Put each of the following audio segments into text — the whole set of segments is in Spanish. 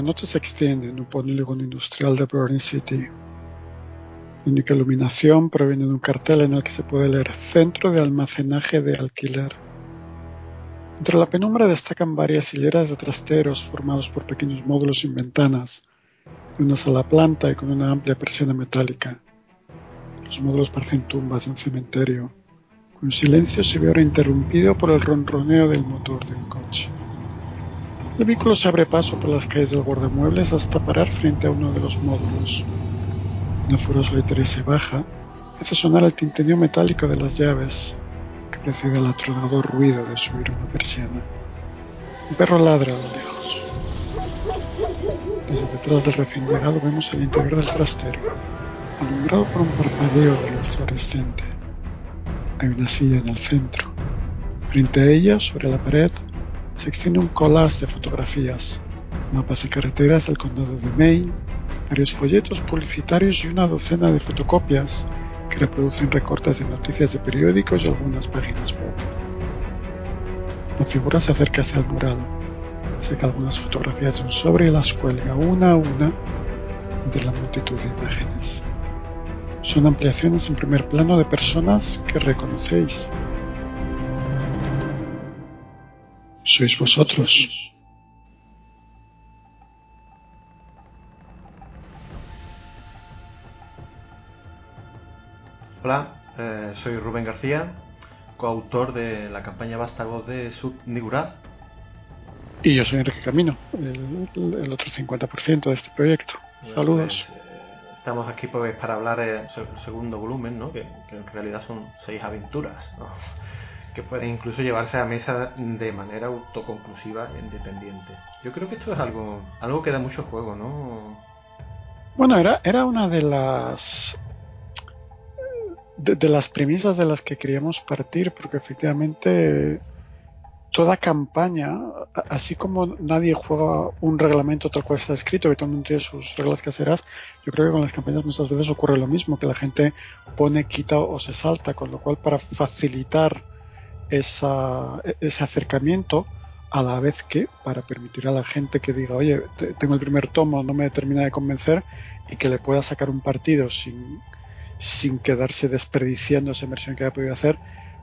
La noche se extiende en un polígono industrial de Burning City. La única iluminación proviene de un cartel en el que se puede leer Centro de Almacenaje de Alquiler. Entre la penumbra destacan varias hileras de trasteros formados por pequeños módulos sin ventanas, de una sola planta y con una amplia persiana metálica. Los módulos parecen tumbas de un cementerio, cuyo silencio se ve ahora interrumpido por el ronroneo del motor de un coche. El vehículo se abre paso por las calles del guardamuebles hasta parar frente a uno de los módulos. Una fura solitaria se baja hace sonar el tintineo metálico de las llaves, que precede el atronador ruido de subir una persiana. Un perro ladra a lo lejos. Desde detrás del recién llegado vemos el interior del trastero, alumbrado por un parpadeo de luz fluorescente. Hay una silla en el centro. Frente a ella, sobre la pared, se extiende un collage de fotografías, mapas de carreteras del condado de Maine, varios folletos publicitarios y una docena de fotocopias que reproducen recortes de noticias de periódicos y algunas páginas web. La figura se acerca hacia el mural, saca algunas fotografías de un sobre y las cuelga una a una entre la multitud de imágenes. Son ampliaciones en primer plano de personas que reconocéis. Sois vosotros. Hola, eh, soy Rubén García, coautor de la campaña Vástagos de Subniguraz. Y yo soy Enrique Camino, el, el otro 50% de este proyecto. Saludos. Pues, eh, estamos aquí pues, para hablar del segundo volumen, ¿no? que, que, en realidad son seis aventuras, ¿no? Que pueden incluso llevarse a mesa de manera autoconclusiva e independiente. Yo creo que esto es algo, algo que da mucho juego, ¿no? Bueno, era, era una de las de, de, las premisas de las que queríamos partir, porque efectivamente toda campaña, así como nadie juega un reglamento tal cual está escrito, que todo el mundo tiene sus reglas caseras, yo creo que con las campañas muchas veces ocurre lo mismo, que la gente pone, quita o se salta, con lo cual para facilitar esa, ese acercamiento, a la vez que para permitir a la gente que diga, oye, tengo el primer tomo, no me termina de convencer, y que le pueda sacar un partido sin, sin quedarse desperdiciando esa inversión que haya podido hacer,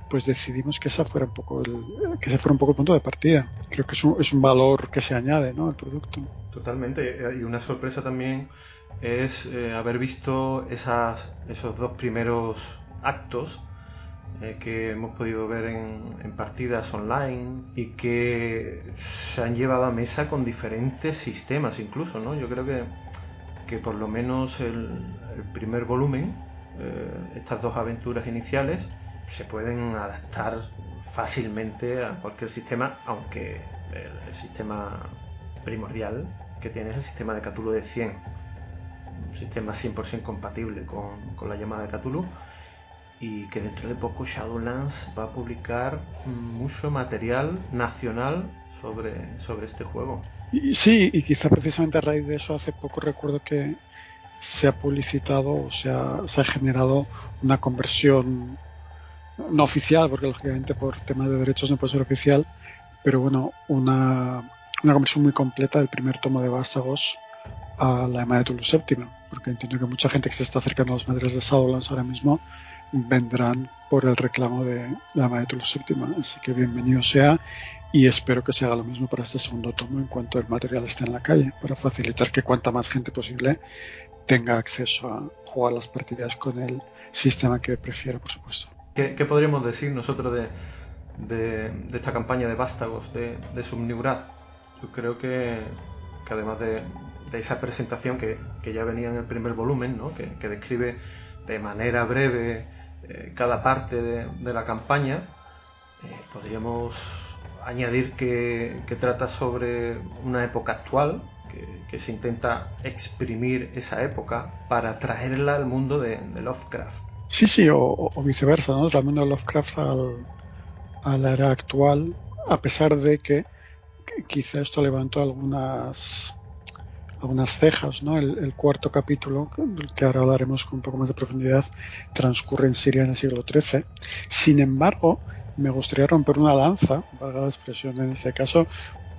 pues decidimos que esa fuera un poco el, que ese fuera un poco el punto de partida. Creo que es un, es un valor que se añade ¿no? al producto. Totalmente. Y una sorpresa también es eh, haber visto esas, esos dos primeros actos eh, que hemos podido ver en, en, partidas online y que se han llevado a mesa con diferentes sistemas incluso, ¿no? Yo creo que, que por lo menos el, el primer volumen, eh, estas dos aventuras iniciales, se pueden adaptar fácilmente a cualquier sistema, aunque el, el sistema primordial que tiene es el sistema de Cthulhu de 100, un sistema 100% compatible con, con la llamada de Cthulhu y que dentro de poco Shadowlands va a publicar mucho material nacional sobre, sobre este juego. Sí, y quizá precisamente a raíz de eso hace poco recuerdo que se ha publicitado o se ha, se ha generado una conversión no oficial, porque lógicamente por tema de derechos no puede ser oficial, pero bueno, una, una conversión muy completa del primer tomo de Vástagos a la Ema de Tulu séptima, porque entiendo que mucha gente que se está acercando a los madres de Shadowlands ahora mismo vendrán por el reclamo de la Tulu séptima, así que bienvenido sea y espero que se haga lo mismo para este segundo tomo en cuanto el material esté en la calle, para facilitar que cuanta más gente posible tenga acceso a jugar las partidas con el sistema que prefiera, por supuesto. ¿Qué, podríamos decir nosotros de, de, esta campaña de vástagos de, de? Yo creo que, que además de, de, esa presentación que, que, ya venía en el primer volumen, ¿no? que, que describe de manera breve eh, cada parte de, de la campaña, eh, podríamos añadir que, que, trata sobre una época actual, que, se intenta exprimir esa época para traerla al mundo de, Lovecraft. Sí, sí, o, viceversa, ¿no? Traer el mundo de Lovecraft al, a la era actual, a pesar de que quizá esto levantó algunas algunas cejas, ¿no? El, el, cuarto capítulo, del que ahora hablaremos con un poco más de profundidad, transcurre en Siria en el siglo XIII. Sin embargo, me gustaría romper una lanza, valga la expresión en este caso,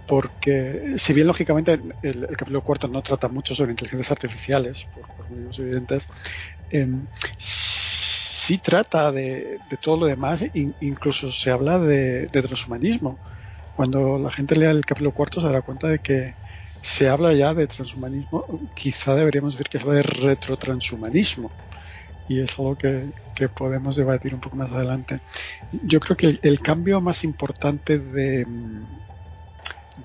porque si bien lógicamente el, capítulo cuarto no trata mucho sobre inteligencias artificiales, por, motivos evidentes, em, sí trata de, todo lo demás, incluso se habla de, transhumanismo. Cuando la gente lea el capítulo cuarto se dará cuenta de que se habla ya de transhumanismo, quizá deberíamos decir que se habla de retrotranshumanismo, y es algo que, podemos debatir un poco más adelante. Yo creo que el cambio más importante de,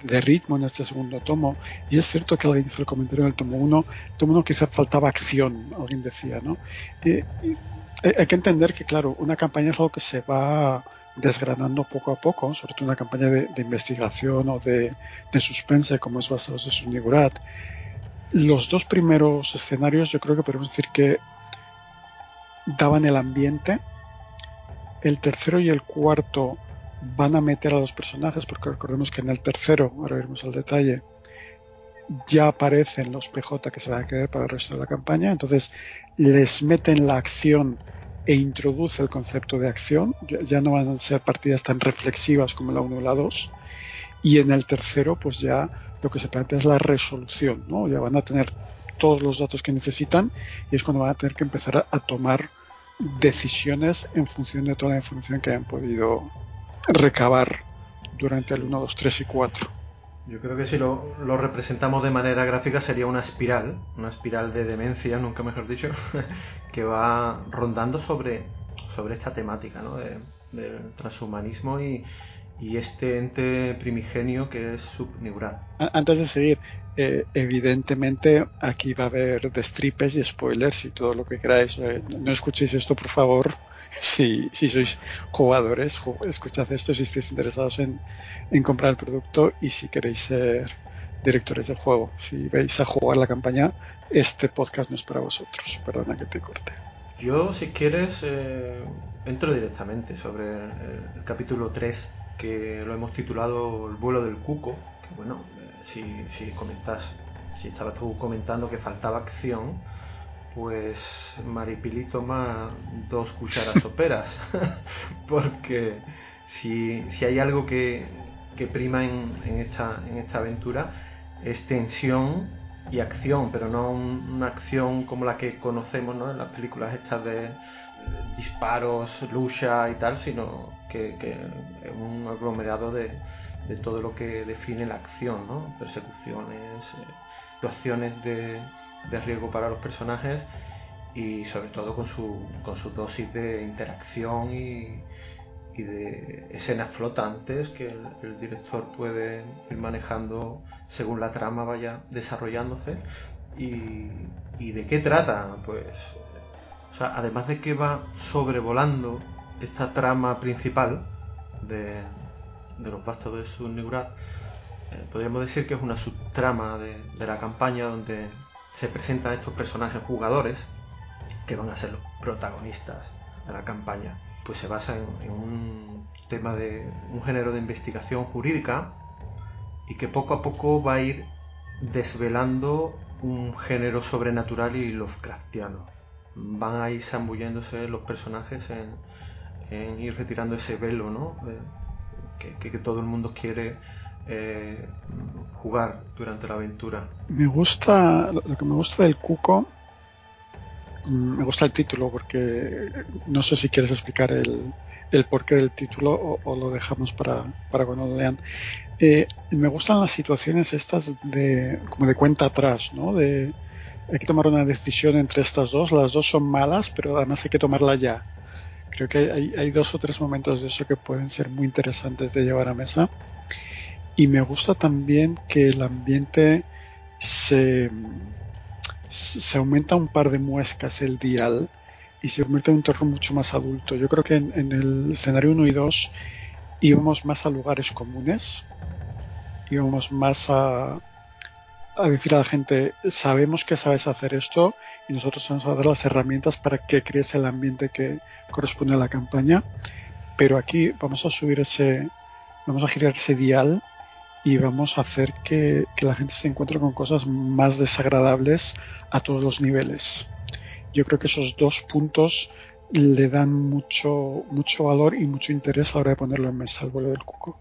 de ritmo en este segundo tomo. Y es cierto que alguien hizo el comentario en el tomo 1, tomo 1 quizás faltaba acción, alguien decía, ¿no? hay que entender que, claro, una campaña es algo que se va desgranando poco a poco, sobre todo una campaña de, investigación o de, suspense como es Basados de Sunigurat. Los dos primeros escenarios yo creo que podemos decir que daban el ambiente. El tercero y el cuarto van a meter a los personajes, porque recordemos que en el tercero, ahora veremos el detalle, ya aparecen los PJ que se van a quedar para el resto de la campaña, entonces les meten la acción e introduce el concepto de acción, ya no van a ser partidas tan reflexivas como la 1 o la 2, y en el tercero pues ya lo que se plantea es la resolución, ¿no? ya van a tener todos los datos que necesitan y es cuando van a tener que empezar a, tomar decisiones en función de toda la información que hayan podido recabar durante el 1, 2, 3 y 4. Yo creo que si lo, lo, representamos de manera gráfica sería una espiral, una espiral de demencia, nunca mejor dicho, que va rondando sobre, sobre esta temática ¿no? del transhumanismo y, y este ente primigenio que es subneural. Antes de seguir, eh, evidentemente aquí va a haber destripes y spoilers y todo lo que queráis. Eh, no escuchéis esto, por favor. Si, si sois jugadores, escuchad esto si estáis interesados en, en comprar el producto y si queréis ser directores del juego. Si vais a jugar la campaña, este podcast no es para vosotros. Perdona que te corte. Yo, si quieres, eh, entro directamente sobre el capítulo 3, que lo hemos titulado El vuelo del cuco bueno, eh, si, si comentas, si estabas tú comentando que faltaba acción, pues Maripili toma dos cucharas soperas, porque si, si, hay algo que, que prima en, en, esta, en esta aventura es tensión y acción, pero no una acción como la que conocemos ¿no? en las películas estas de disparos, lucha y tal, sino que, que es un aglomerado de, todo lo que define la acción, ¿no? persecuciones, eh, situaciones de, riesgo para los personajes y sobre todo con su, dosis de interacción y, de escenas flotantes que el, director puede ir manejando según la trama vaya desarrollándose. ¿Y, y de qué trata? Pues, o sea, además de que va sobrevolando esta trama principal de, los bastos de su eh, podríamos decir que es una subtrama de, la campaña donde se presentan estos personajes jugadores que van a ser los protagonistas de la campaña. Pues se basa en, un tema de un género de investigación jurídica y que poco a poco va a ir desvelando un género sobrenatural y Lovecraftiano. Van a ir zambulléndose los personajes en, ir retirando ese velo, ¿no? Eh, que, todo el mundo quiere eh, jugar durante la aventura. Me gusta, lo que me gusta del Cuco, mm, me gusta el título porque no sé si quieres explicar el, el porqué del título o, lo dejamos para, para cuando lo lean. Eh, me gustan las situaciones estas de como de cuenta atrás, ¿no? De hay que tomar una decisión entre estas dos, las dos son malas, pero además hay que tomarla ya. Creo que hay, dos o tres momentos de eso que pueden ser muy interesantes de llevar a mesa. Y me gusta también que el ambiente se, se aumenta un par de muescas el dial y se convierte en un terror mucho más adulto. Yo creo que en, en el escenario 1 y 2 íbamos más a lugares comunes, íbamos más a, a decir a la gente, sabemos que sabes hacer esto y nosotros vamos a dar las herramientas para que crees el ambiente que corresponde a la campaña. Pero aquí vamos a subir ese, vamos a girar ese dial y vamos a hacer que, la gente se encuentre con cosas más desagradables a todos los niveles. Yo creo que esos dos puntos le dan mucho, mucho valor y mucho interés a la hora de ponerlo en mesa al vuelo del cuco.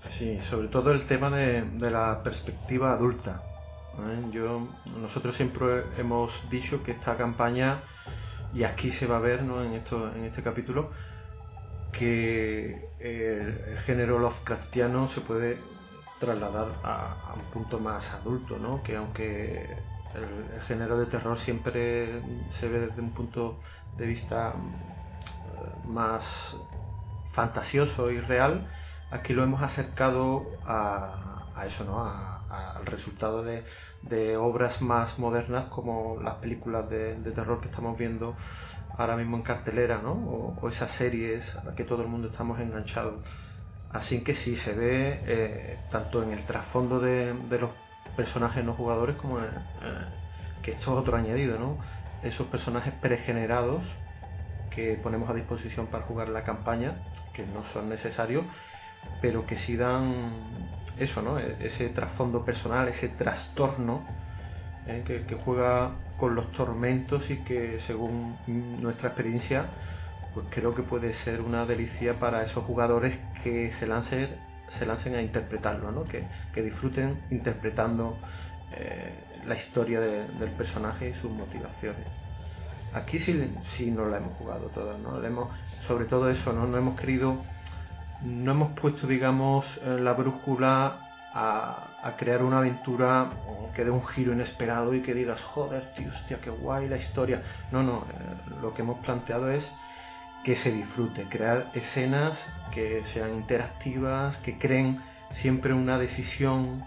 Sí, sobre todo el tema de, la perspectiva adulta. ¿eh? Yo, nosotros siempre hemos dicho que esta campaña, y aquí se va a ver ¿no? en, esto, en este capítulo, que el, género Lovecraftiano se puede trasladar a, un punto más adulto, ¿no? que aunque el, género de terror siempre se ve desde un punto de vista eh, más fantasioso y real, aquí lo hemos acercado a, eso, ¿no? al resultado de, obras más modernas como las películas de, terror que estamos viendo ahora mismo en cartelera, ¿no? O, esas series a las que todo el mundo estamos enganchados. Así que sí, se ve eh, tanto en el trasfondo de, los personajes no jugadores como en, eh, que esto es otro añadido, ¿no? Esos personajes pregenerados que ponemos a disposición para jugar la campaña, que no son necesarios, pero que sí dan eso, ¿no? E-, ese trasfondo personal, ese trastorno ¿eh? que, juega con los tormentos y que según nuestra experiencia, pues creo que puede ser una delicia para esos jugadores que se lancen, se lancen a interpretarlo, ¿no? que, disfruten interpretando eh, la historia del personaje y sus motivaciones. Aquí sí, sí no la hemos jugado toda, ¿no? hemos, sobre todo eso, ¿no? No hemos querido no hemos puesto, digamos, la brújula a, crear una aventura que dé un giro inesperado y que digas, joder, tío, hostia, qué guay la historia. No, no, eh, lo que hemos planteado es que se disfrute, crear escenas que sean interactivas, que creen siempre una decisión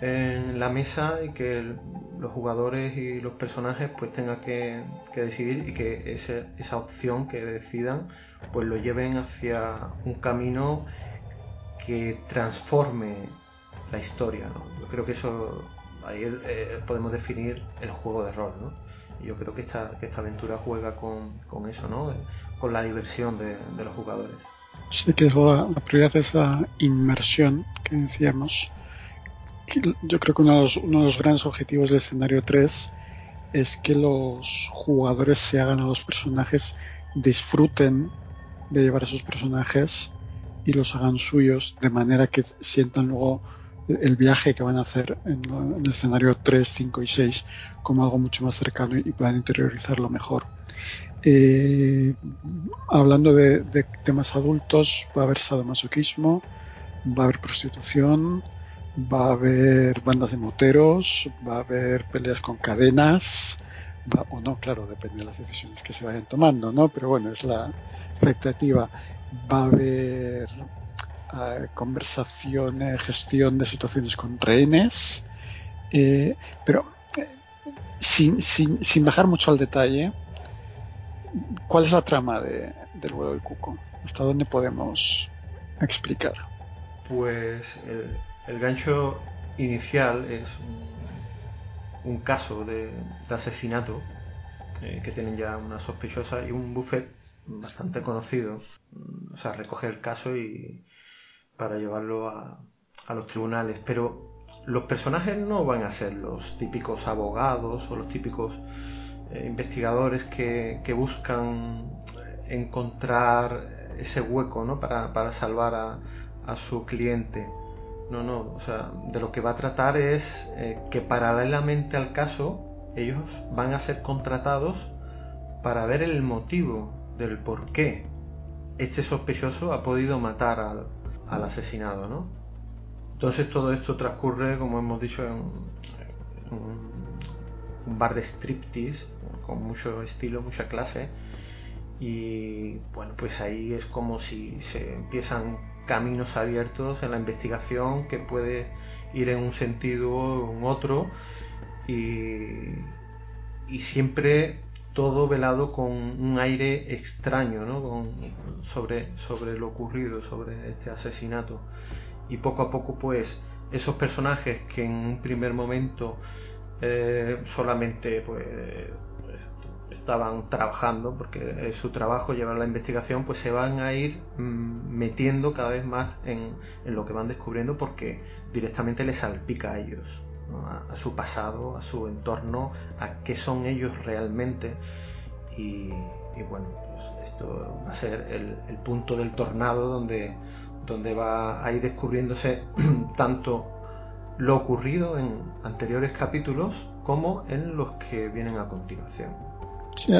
en la mesa y que los jugadores y los personajes pues tengan que, decidir y que esa opción que decidan pues lo lleven hacia un camino que transforme la historia. Yo creo que eso ahí eh, podemos definir el juego de rol. ¿no? yo creo que esta, esta aventura juega con, eso, ¿no? con la diversión de, los jugadores. Sí, que la, la prioridad es la inmersión que decíamos yo creo que uno de, los, grandes objetivos del escenario 3 es que los jugadores se hagan a los personajes, disfruten de llevar a esos personajes y los hagan suyos de manera que sientan luego el viaje que van a hacer en, el escenario 3, 5 y 6 como algo mucho más cercano y puedan interiorizarlo mejor. Eh, hablando de, de, temas adultos, va a haber sadomasoquismo, va a haber prostitución, va a haber bandas de moteros, va a haber peleas con cadenas, o no, claro, depende de las decisiones que se vayan tomando, ¿no? Pero bueno, es la expectativa. Va a haber eh, conversaciones, gestión de situaciones con rehenes, eh, pero eh, sin, sin, sin, bajar mucho al detalle, ¿cuál es la trama de, del vuelo del cuco? ¿Hasta dónde podemos explicar? Pues el, el gancho inicial es un, caso de, asesinato eh, que tienen ya una sospechosa y un buffet bastante conocido. O sea, recoge el caso y para llevarlo a, los tribunales. Pero los personajes no van a ser los típicos abogados o los típicos eh, investigadores que, buscan encontrar ese hueco ¿no? para, salvar a su cliente. No, no, o sea, de lo que va a tratar es eh, que paralelamente al caso ellos van a ser contratados para ver el motivo del por qué este sospechoso ha podido matar al, asesinado, ¿no? Entonces todo esto transcurre, como hemos dicho, en, un bar de striptease con mucho estilo, mucha clase y bueno, pues ahí es como si se empiezan caminos abiertos en la investigación que puede ir en un sentido o en otro y, siempre todo velado con un aire extraño ¿no? sobre, sobre lo ocurrido, sobre este asesinato. Y poco a poco pues esos personajes que en un primer momento eh, solamente pues estaban trabajando, porque es su trabajo llevar la investigación, pues se van a ir mm, metiendo cada vez más en, lo que van descubriendo porque directamente les salpica a ellos, a, su pasado, a su entorno, a qué son ellos realmente. y, bueno, pues esto va a ser el, punto del tornado donde, donde va a ir descubriéndose tanto lo ocurrido en anteriores capítulos como en los que vienen a continuación.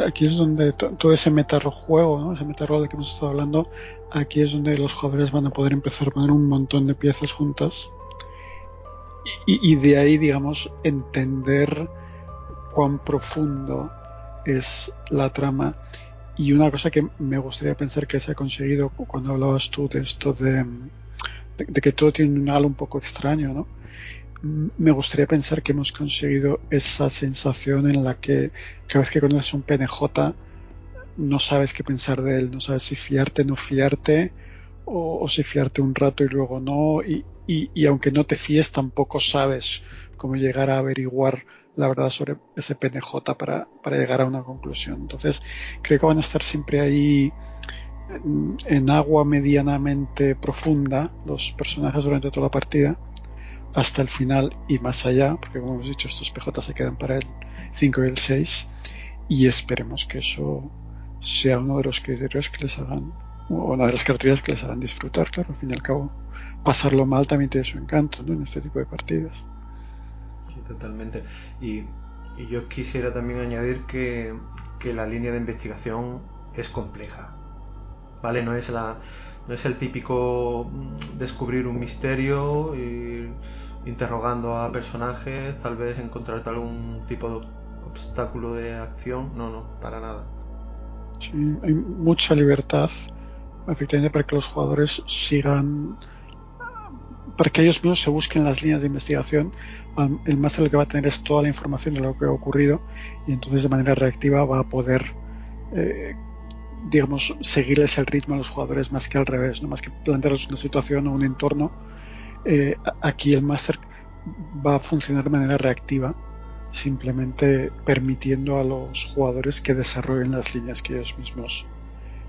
Aquí es donde todo ese juego, ¿no? ese metarrol del que hemos estado hablando, aquí es donde los jugadores van a poder empezar a poner un montón de piezas juntas y, de ahí, digamos, entender cuán profundo es la trama. Y una cosa que me gustaría pensar que se ha conseguido cuando hablabas tú de esto de, de, que todo tiene un halo un poco extraño, ¿no? Me gustaría pensar que hemos conseguido esa sensación en la que cada vez que conoces un PNJ no sabes qué pensar de él, no sabes si fiarte, no fiarte, o, si fiarte un rato y luego no, y, y, aunque no te fíes tampoco sabes cómo llegar a averiguar la verdad sobre ese PNJ para, para llegar a una conclusión. Entonces, creo que van a estar siempre ahí en, agua medianamente profunda los personajes durante toda la partida hasta el final y más allá, porque como hemos dicho, estos PJ se quedan para el 5 y el 6 y esperemos que eso sea uno de los criterios que les hagan, o una de las características que les hagan disfrutar, claro, al fin y al cabo, pasarlo mal también tiene su encanto ¿no? en este tipo de partidas totalmente. Y, yo quisiera también añadir que, la línea de investigación es compleja. ¿Vale? No es la no es el típico mm, descubrir un misterio ir interrogando a personajes, tal vez encontrarte algún tipo de obstáculo de acción. No, no, para nada. Sí, hay mucha libertad, efectivamente, para que los jugadores sigan para que ellos mismos se busquen las líneas de investigación, el máster lo que va a tener es toda la información de lo que ha ocurrido y entonces de manera reactiva va a poder, eh, digamos, seguirles el ritmo a los jugadores más que al revés, no más que plantearles una situación o un entorno. Eh, aquí el máster va a funcionar de manera reactiva, simplemente permitiendo a los jugadores que desarrollen las líneas que ellos mismos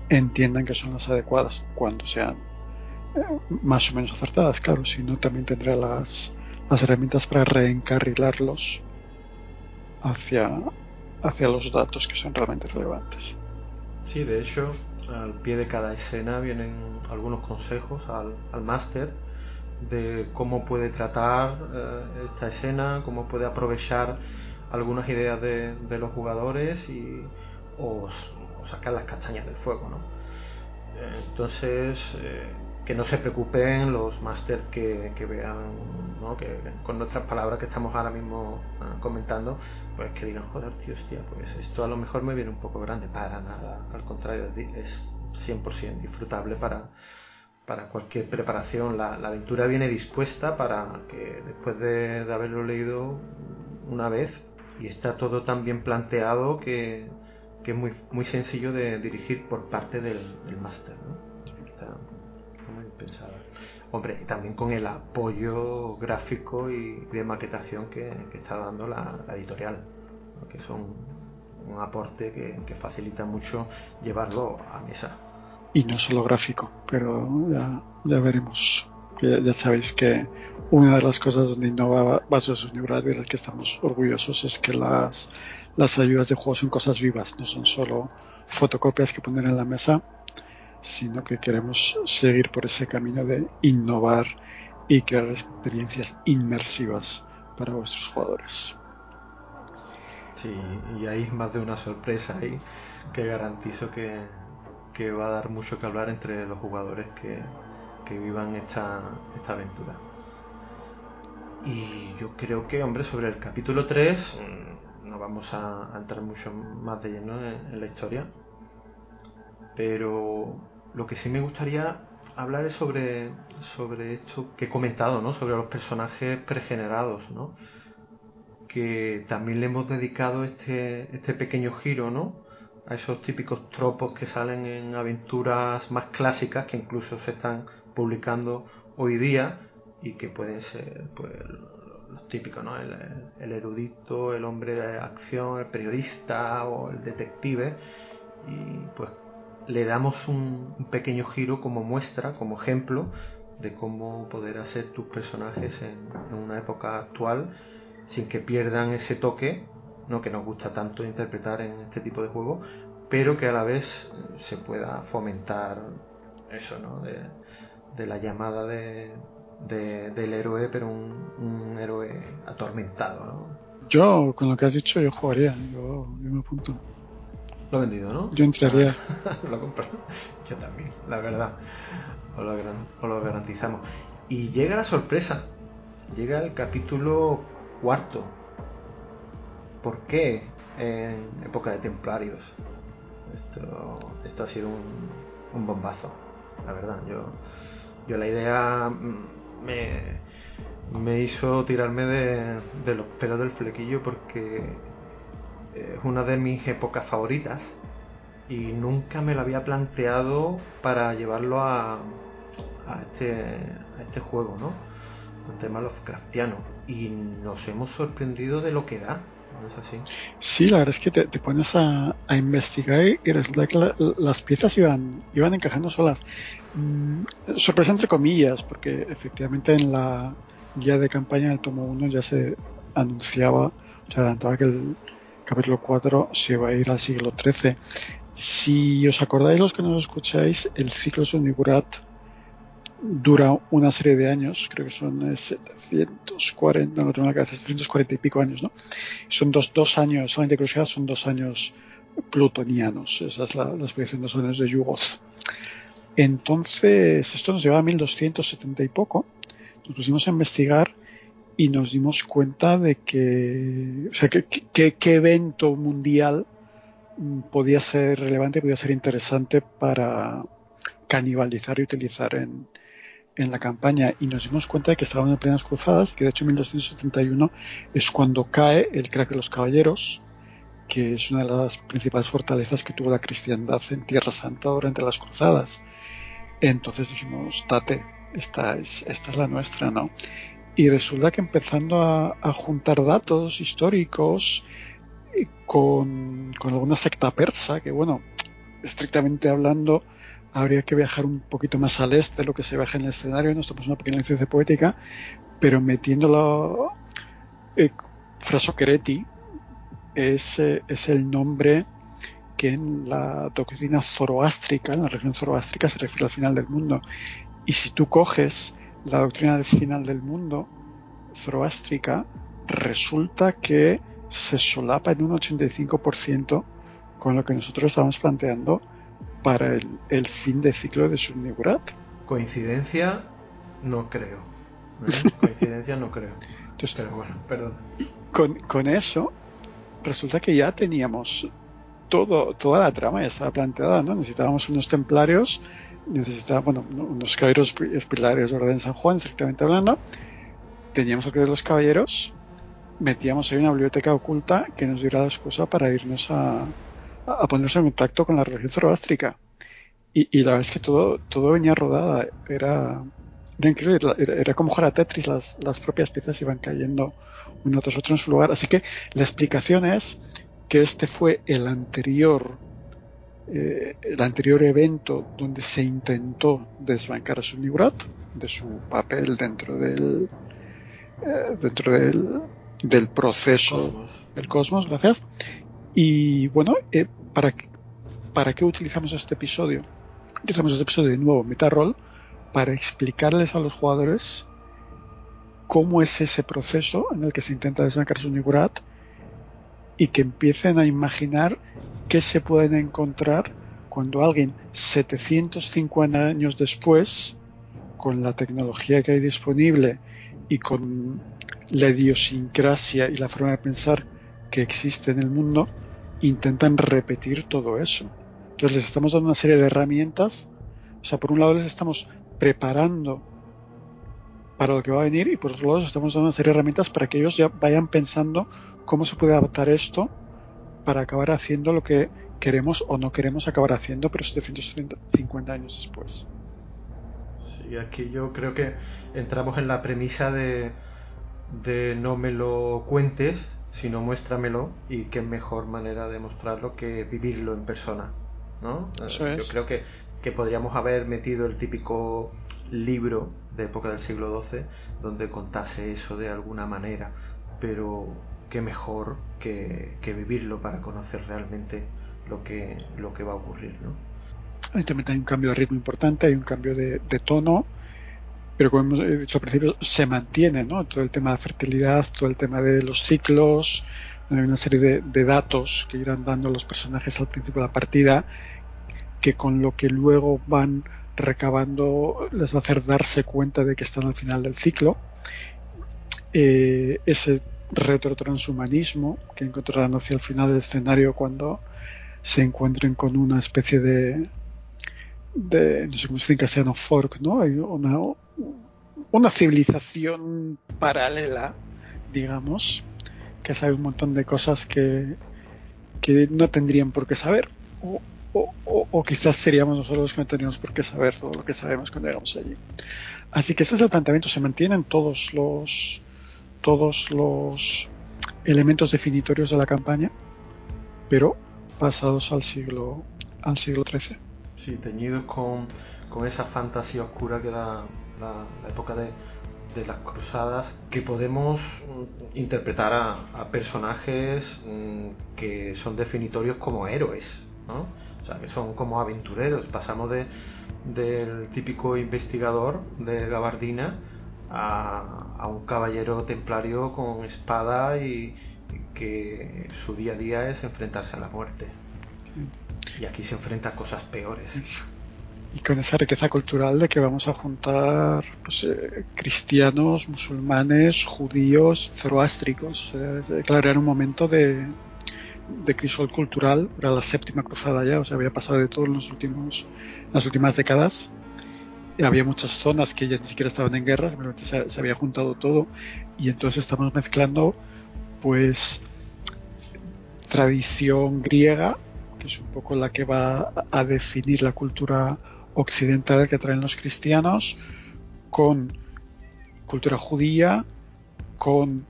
entiendan que son las adecuadas cuando sean más o menos acertadas, claro, si no también tendrá las, las herramientas para reencarrilarlos hacia, hacia los datos que son realmente relevantes. Sí, de hecho, al pie de cada escena vienen algunos consejos al, al máster de cómo puede tratar eh, esta escena, cómo puede aprovechar algunas ideas de, de los jugadores y o, sacar las castañas del fuego, ¿no? Eh, entonces, eh, que no se preocupen los máster que, vean, ¿no? que con nuestras palabras que estamos ahora mismo ah, comentando, pues que digan, joder, tío, hostia, pues esto a lo mejor me viene un poco grande. Para nada, al contrario, es 100% disfrutable para, para cualquier preparación. La, aventura viene dispuesta para que después de, haberlo leído una vez y está todo tan bien planteado que, es muy, muy sencillo de dirigir por parte del, máster. ¿no? pensada. Hombre, y también con el apoyo gráfico y de maquetación que, está dando la, editorial, que son un aporte que, facilita mucho llevarlo a mesa. Y no solo gráfico, pero ya, ya veremos. Ya, ya, sabéis que una de las cosas donde innova Vasos Unibrad y de las que estamos orgullosos es que las, las ayudas de juego son cosas vivas, no son solo fotocopias que poner en la mesa, sino que queremos seguir por ese camino de innovar y crear experiencias inmersivas para vuestros jugadores. Sí, y hay más de una sorpresa ahí que garantizo que, que va a dar mucho que hablar entre los jugadores que, que vivan esta, esta aventura. Y yo creo que, hombre, sobre el capítulo 3 mm, no vamos a, entrar mucho más de lleno en la historia, pero lo que sí me gustaría hablar es sobre, sobre esto que he comentado, ¿no? Sobre los personajes pregenerados, ¿no? Que también le hemos dedicado este, este pequeño giro, ¿no? A esos típicos tropos que salen en aventuras más clásicas que incluso se están publicando hoy día y que pueden ser, pues, los típicos, ¿no? El, el erudito, el hombre de acción, el periodista o el detective. Y pues le damos un, pequeño giro como muestra, como ejemplo de cómo poder hacer tus personajes en, una época actual sin que pierdan ese toque ¿no? que nos gusta tanto interpretar en este tipo de juegos, pero que a la vez se pueda fomentar eso, ¿no? De, la llamada de, del héroe, pero un, héroe atormentado, ¿no? Yo, con lo que has dicho, yo jugaría, yo, me apunto. Lo he vendido, ¿no? Yo entraría. lo compro. Yo también, la verdad. Os lo, os lo garantizamos. Y llega la sorpresa. Llega el capítulo cuarto. ¿Por qué en época de templarios? Esto, esto ha sido un, bombazo, la verdad. Yo, yo la idea mm, me, me hizo tirarme de, de los pelos del flequillo porque es una de mis épocas favoritas y nunca me lo había planteado para llevarlo a, a, este, a este juego, ¿no? El tema Lovecraftiano. Y nos hemos sorprendido de lo que da. Sí, la verdad es que te, pones a, investigar y resulta que las piezas iban, iban encajando solas. Mm, sorpresa entre comillas, porque efectivamente en la guía de campaña del tomo 1 ya se anunciaba, se adelantaba que el capítulo 4 se iba a ir al siglo XIII. Si os acordáis los que nos escucháis, el ciclo Sunigurat dura una serie de años, creo que son 740, no tengo la cabeza, 740 y pico años, ¿no? Son dos, dos años, solamente curiosidad, son dos años plutonianos, esa es la, expedición de dos años de Yugoth. Entonces, esto nos lleva a 1270 y poco, nos pusimos a investigar y nos dimos cuenta de que, o sea, qué evento mundial mm, podía ser relevante, podía ser interesante para canibalizar y utilizar en, en la campaña y nos dimos cuenta de que estaban en plenas cruzadas, que de hecho en 1271 es cuando cae el crack de los caballeros, que es una de las principales fortalezas que tuvo la cristiandad en Tierra Santa durante las cruzadas. Entonces dijimos, tate, esta es, esta es la nuestra, ¿no? Y resulta que empezando a, juntar datos históricos eh, con, con alguna secta persa, que bueno, estrictamente hablando, habría que viajar un poquito más al este lo que se viaja en el escenario. Nos tomamos una pequeña licencia poética, pero metiéndolo. Eh, Frasoquereti es, eh, es el nombre que en la doctrina zoroástrica, en la religión zoroástrica, se refiere al final del mundo. Y si tú coges la doctrina del final del mundo zoroástrica, resulta que se solapa en un 85% con lo que nosotros estamos planteando para el, fin de ciclo de Subnigurat. Coincidencia, no creo. ¿eh? Coincidencia, no creo. Entonces, Pero bueno, perdón. Con, eso, resulta que ya teníamos todo, toda la trama ya estaba planteada, ¿no? Necesitábamos unos templarios, necesitábamos, bueno, unos caballeros pilares de orden San Juan, estrictamente hablando. Teníamos que creer los caballeros, metíamos ahí una biblioteca oculta que nos diera la excusa para irnos a, a ponerse en contacto con la religión zoroástrica. Y, la verdad es que todo, todo venía rodada, era, increíble, era, como jugar a Tetris, las, las propias piezas iban cayendo una tras otra en su lugar. Así que la explicación es que este fue el anterior eh, el anterior evento donde se intentó desbancar a Sunigurat de su papel dentro del eh, dentro del, del proceso del cosmos, gracias. Y bueno, eh, ¿para, ¿para qué utilizamos este episodio? Utilizamos este episodio de nuevo, Metaroll, para explicarles a los jugadores cómo es ese proceso en el que se intenta desbancar su Nigurat y que empiecen a imaginar qué se pueden encontrar cuando alguien 750 años después, con la tecnología que hay disponible y con la idiosincrasia y la forma de pensar que existe en el mundo, intentan repetir todo eso. Entonces les estamos dando una serie de herramientas. O sea, por un lado les estamos preparando para lo que va a venir y por otro lado les estamos dando una serie de herramientas para que ellos ya vayan pensando cómo se puede adaptar esto para acabar haciendo lo que queremos o no queremos acabar haciendo, pero 750 años después. Sí, aquí yo creo que entramos en la premisa de, de no me lo cuentes, sino muéstramelo y qué mejor manera de mostrarlo que vivirlo en persona. ¿no? Eh, yo creo que, que, podríamos haber metido el típico libro de época del siglo XII donde contase eso de alguna manera, pero qué mejor que, que vivirlo para conocer realmente lo que, lo que va a ocurrir. ¿no? Ahí también hay un cambio de ritmo importante, hay un cambio de, tono, pero como hemos dicho al principio, se mantiene ¿no? todo el tema de fertilidad, todo el tema de los ciclos, hay una serie de, datos que irán dando los personajes al principio de la partida, que con lo que luego van recabando les va a hacer darse cuenta de que están al final del ciclo. Eh, ese retrotranshumanismo que encontrarán hacia el final del escenario cuando se encuentren con una especie de, de no sé cómo se dice en castellano, fork, ¿no? Hay una, una civilización paralela, digamos, que sabe un montón de cosas que, que no tendrían por qué saber. O, o, quizás seríamos nosotros los que no tendríamos por qué saber todo lo que sabemos cuando llegamos allí. Así que este es el planteamiento, se mantienen todos los todos los elementos definitorios de la campaña, pero pasados al siglo al siglo XIII. Sí, teñidos con, con esa fantasía oscura que da la, época de, de, las cruzadas, que podemos mm, interpretar a, personajes mm, que son definitorios como héroes, ¿no? O sea, que son como aventureros. Pasamos de, del típico investigador de gabardina a, a un caballero templario con espada y, que su día a día es enfrentarse a la muerte. Y aquí se enfrenta a cosas peores. Y con esa riqueza cultural de que vamos a juntar pues, eh, cristianos, musulmanes, judíos, zoroástricos. claro, era un momento de, de crisol cultural, era la séptima cruzada ya, o sea, había pasado de todo en los últimos, las últimas décadas. Había muchas zonas que ya ni siquiera estaban en guerra, simplemente se, se había juntado todo y entonces estamos mezclando pues tradición griega, es un poco la que va a definir la cultura occidental que traen los cristianos, con cultura judía, con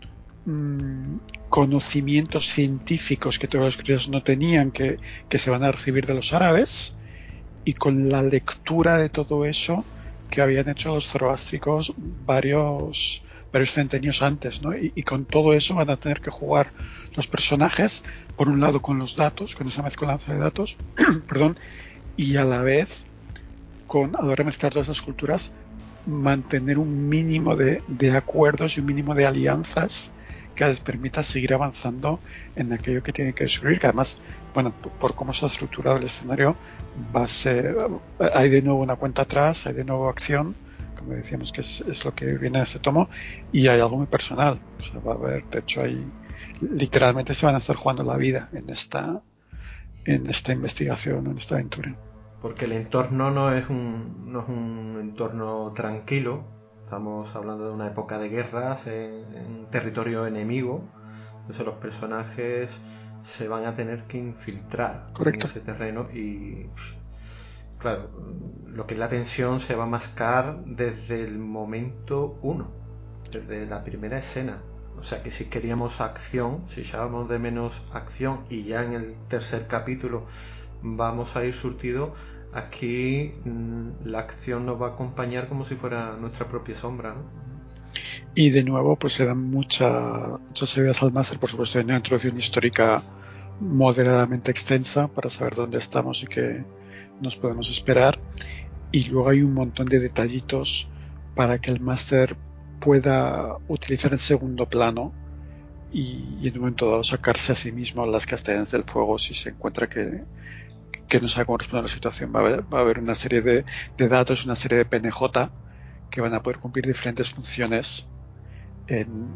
mm, conocimientos científicos que todos los cristianos no tenían, que, que se van a recibir de los árabes, y con la lectura de todo eso que habían hecho los zoroástricos varios varios centenios antes, ¿no? Y, con todo eso van a tener que jugar los personajes, por un lado con los datos, con esa mezcolanza de datos, perdón, y a la vez con, a mezclar todas esas culturas, mantener un mínimo de, acuerdos y un mínimo de alianzas que les permita seguir avanzando en aquello que tienen que descubrir, que además, bueno, por, cómo se ha estructurado el escenario, va a ser, hay de nuevo una cuenta atrás, hay de nuevo acción, como decíamos que es, lo que viene en este tomo, y hay algo muy personal, o sea, va a haber, de hecho, hay, literalmente se van a estar jugando la vida en esta, en esta investigación, en esta aventura. Porque el entorno no es un, no es un entorno tranquilo, estamos hablando de una época de guerras en, territorio enemigo, entonces los personajes se van a tener que infiltrar en ese terreno y claro, lo que es la tensión se va a mascar desde el momento uno, desde la primera escena. O sea que si queríamos acción, si echábamos de menos acción y ya en el tercer capítulo vamos a ir surtido, aquí mm, la acción nos va a acompañar como si fuera nuestra propia sombra. Y de nuevo, pues se dan mucha, muchas ideas al máster, por supuesto, en una introducción histórica moderadamente extensa para saber dónde estamos y qué, nos podemos esperar y luego hay un montón de detallitos para que el máster pueda utilizar en segundo plano y, en un momento dado sacarse a sí mismo las castañas del fuego si se encuentra que, que no sabe cómo responder a la situación. Va a haber, va a haber una serie de, de, datos, una serie de PNJ que van a poder cumplir diferentes funciones en,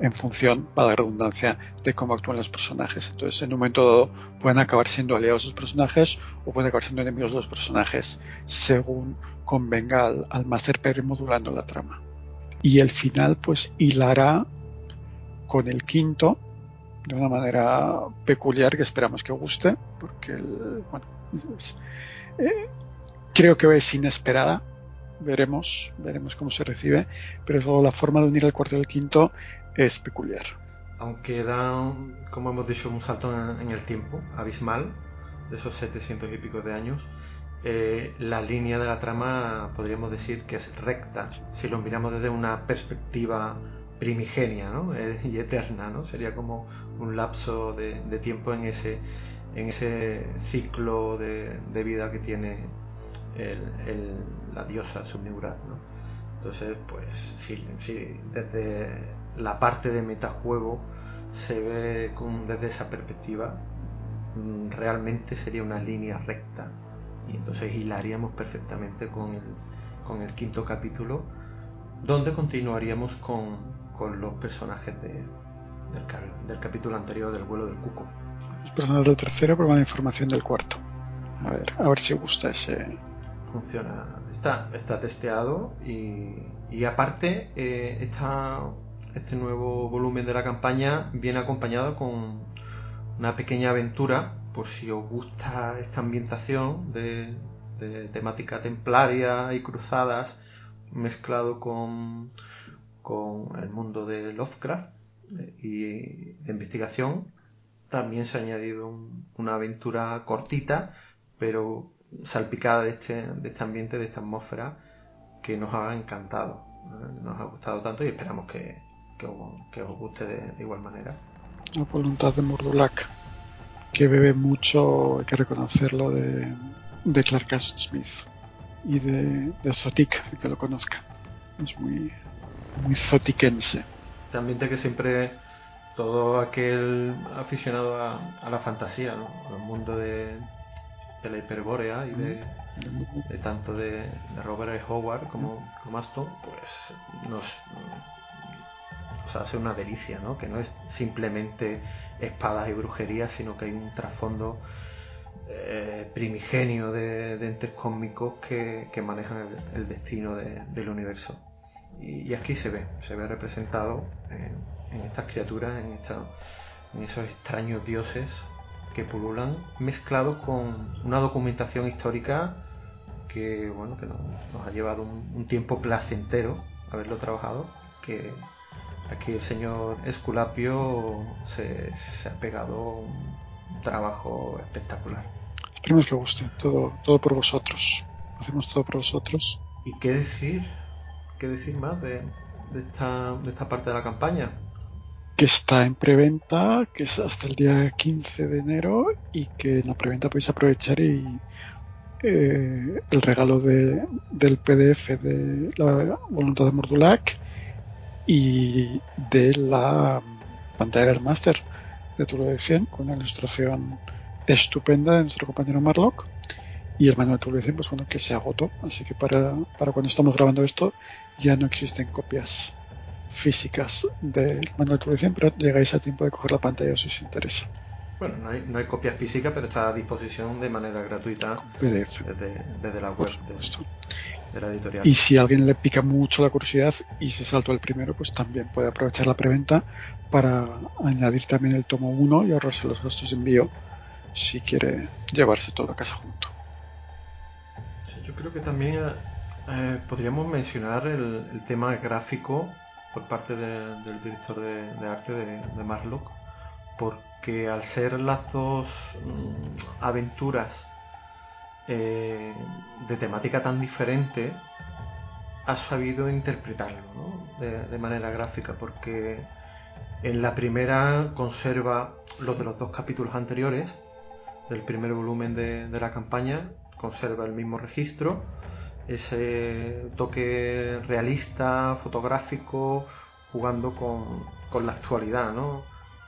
en función, para la redundancia, de cómo actúan los personajes. Entonces, en un momento dado, pueden acabar siendo aliados los personajes o pueden acabar siendo enemigos de los personajes, según convenga al, al máster per modulando la trama. Y el final, pues, hilará con el quinto de una manera peculiar que esperamos que guste, porque, bueno, eh, creo que es inesperada, veremos, veremos cómo se recibe, pero luego la forma de unir el cuarto y el quinto es peculiar. Aunque da, como hemos dicho, un salto en, el tiempo abismal, de esos 700 y pico de años, eh, la línea de la trama podríamos decir que es recta, si lo miramos desde una perspectiva primigenia ¿no? Eh, y eterna, ¿no? sería como un lapso de, tiempo en ese, en ese ciclo de, vida que tiene la diosa Subnigurat. Entonces, pues sí, sí, desde la parte de metajuego se ve con, desde esa perspectiva, mm, realmente sería una línea recta. Y entonces hilaríamos perfectamente con el, con el quinto capítulo, donde continuaríamos con, con los personajes de, del, del, capítulo anterior del vuelo del cuco. Los personajes del tercero, pero la información del cuarto. A ver, a ver si gusta ese. Funciona, está, está testeado y, y aparte eh, está, este nuevo volumen de la campaña viene acompañado con una pequeña aventura, por si os gusta esta ambientación de, temática templaria y cruzadas mezclado con, con el mundo de Lovecraft y de investigación. También se ha añadido una aventura cortita, pero salpicada de este, de este ambiente, de esta atmósfera, que nos ha encantado, ¿eh? nos ha gustado tanto y esperamos que, que, os, guste de, igual manera. La voluntad de Murdulac, que bebe mucho, hay que reconocerlo, de, de Clark Smith y de, de Zotic, el que lo conozca. Es muy, muy zotiquense. También de que siempre todo aquel aficionado a, la fantasía, al mundo de, de la hiperbórea y de, tanto de, Robert Howard como, como Aston, pues nos, hace una delicia, ¿no? Que no es simplemente espadas y brujería, sino que hay un trasfondo eh, primigenio de, entes cósmicos que, manejan el, destino del universo. Y, aquí se ve, se ve representado en, estas criaturas, en, en esos extraños dioses que pululan, mezclados con una documentación histórica que bueno que nos, ha llevado un, tiempo placentero haberlo trabajado que aquí el señor Esculapio se, se ha pegado un trabajo espectacular. Esperemos que guste. Todo todo por vosotros. Hacemos todo por vosotros. Y qué decir qué decir más de, de esta de esta parte de la campaña que está en preventa, que es hasta el día 15 de enero y que en la preventa podéis aprovechar y eh, el regalo de, del PDF de la voluntad de Mordulac y de la pantalla del máster de Tulo de 100 con una ilustración estupenda de nuestro compañero Marlock y el manual de Tulo de 100 pues bueno que se agotó así que para, para cuando estamos grabando esto ya no existen copias físicas del manual de publicación, pero llegáis a tiempo de coger la pantalla si os interesa. Bueno, no hay, no hay copia física, pero está a disposición de manera gratuita desde, desde, la web de, la editorial. Y si a alguien le pica mucho la curiosidad y se saltó el primero, pues también puede aprovechar la preventa para añadir también el tomo 1 y ahorrarse los gastos de envío si quiere llevarse todo a casa junto. Sí, yo creo que también eh, podríamos mencionar el, el tema gráfico por parte del director de, arte de, Marlock, porque al ser las dos mm, aventuras eh, de temática tan diferente, ha sabido interpretarlo de, manera gráfica, porque en la primera conserva los de los dos capítulos anteriores, del primer volumen de la campaña, conserva el mismo registro, ese toque realista, fotográfico, jugando con, la actualidad, ¿no?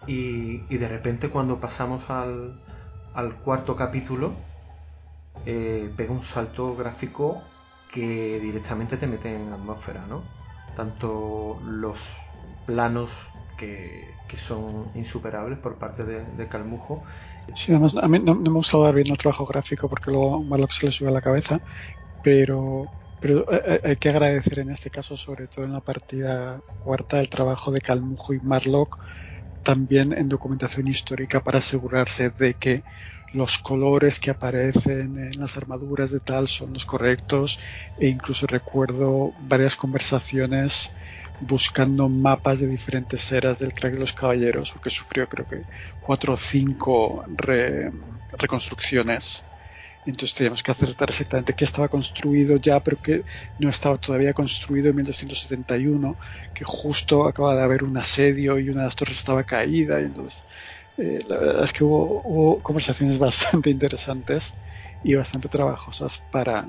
Y, de repente cuando pasamos al, cuarto capítulo, eh, pega un salto gráfico que directamente te mete en atmósfera, ¿no? Tanto los planos que, son insuperables por parte de, Calmujo. Sí, además a mí no, me gusta dar bien el trabajo gráfico porque luego Marlock se le sube a la cabeza, pero, pero eh, eh, hay que agradecer en este caso, sobre todo en la partida cuarta, el trabajo de Calmujo y Marlock, también en documentación histórica para asegurarse de que los colores que aparecen en las armaduras de tal son los correctos. E incluso recuerdo varias conversaciones buscando mapas de diferentes eras del crack de los caballeros porque sufrió creo que cuatro o cinco reconstrucciones entonces teníamos que acertar exactamente qué estaba construido ya, pero que no estaba todavía construido en 1271, que justo acaba de haber un asedio y una de las torres estaba caída, y entonces eh, la verdad es que hubo, hubo, conversaciones bastante interesantes y bastante trabajosas para,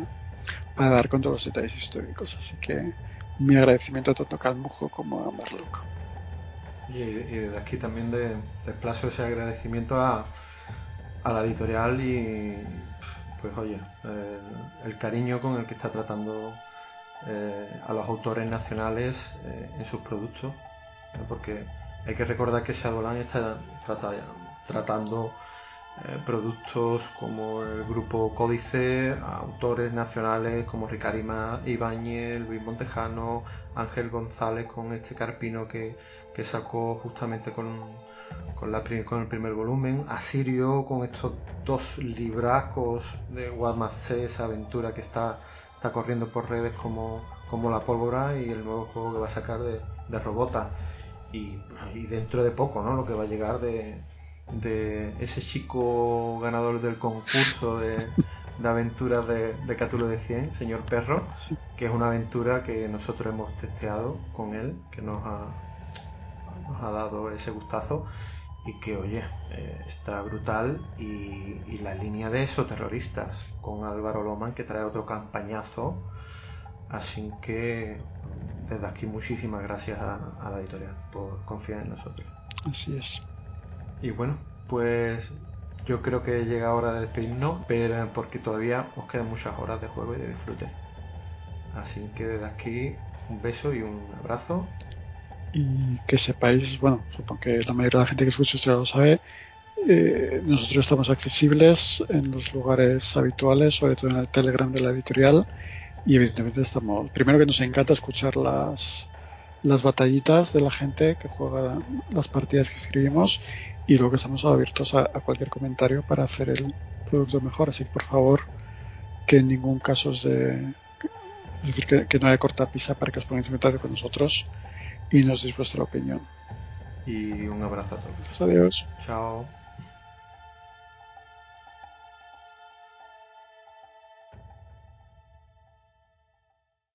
para dar con todos los detalles históricos. Así que mi agradecimiento tanto a Calmujo como a Marlock. Y, y desde aquí también de, desplazo ese agradecimiento a, a la editorial y pues oye, el, cariño con el que está tratando eh, a los autores nacionales eh, en sus productos, porque hay que recordar que Shadowland está tratando eh, productos como el grupo Códice, autores nacionales como Ricardo Ibáñez, Luis Montejano, Ángel González con este Carpino que, sacó justamente con, con, la, con el primer volumen, Asirio con estos dos libracos de Guadmacé, esa aventura que está, está corriendo por redes como, como la pólvora y el nuevo juego que va a sacar de, de Robota. Y, y dentro de poco, ¿no? Lo que va a llegar de, de ese chico ganador del concurso de, aventuras de, de Catulo de 100, señor Perro, que es una aventura que nosotros hemos testeado con él, que nos ha, nos ha dado ese gustazo y que, oye, eh, está brutal. Y, la línea de esos terroristas con Álvaro Loman, que trae otro campañazo. Así que desde aquí muchísimas gracias a, a la editorial por confiar en nosotros. Así es. Y bueno, pues yo creo que llega hora de despedirnos, pero porque todavía os quedan muchas horas de juego y de disfrute. Así que desde aquí un beso y un abrazo. Y que sepáis, bueno, supongo que la mayoría de la gente que escucha esto ya lo sabe, eh, nosotros estamos accesibles en los lugares habituales, sobre todo en el Telegram de la editorial, y evidentemente estamos, primero que nos encanta escuchar las, las batallitas de la gente que juega las partidas que escribimos y luego estamos abiertos a, cualquier comentario para hacer el producto mejor. Así que por favor, que en ningún caso es de. Es decir, que, no haya cortapisa para que os pongáis en contacto con nosotros y nos deis vuestra opinión. Y un abrazo a todos. Adiós. Chao.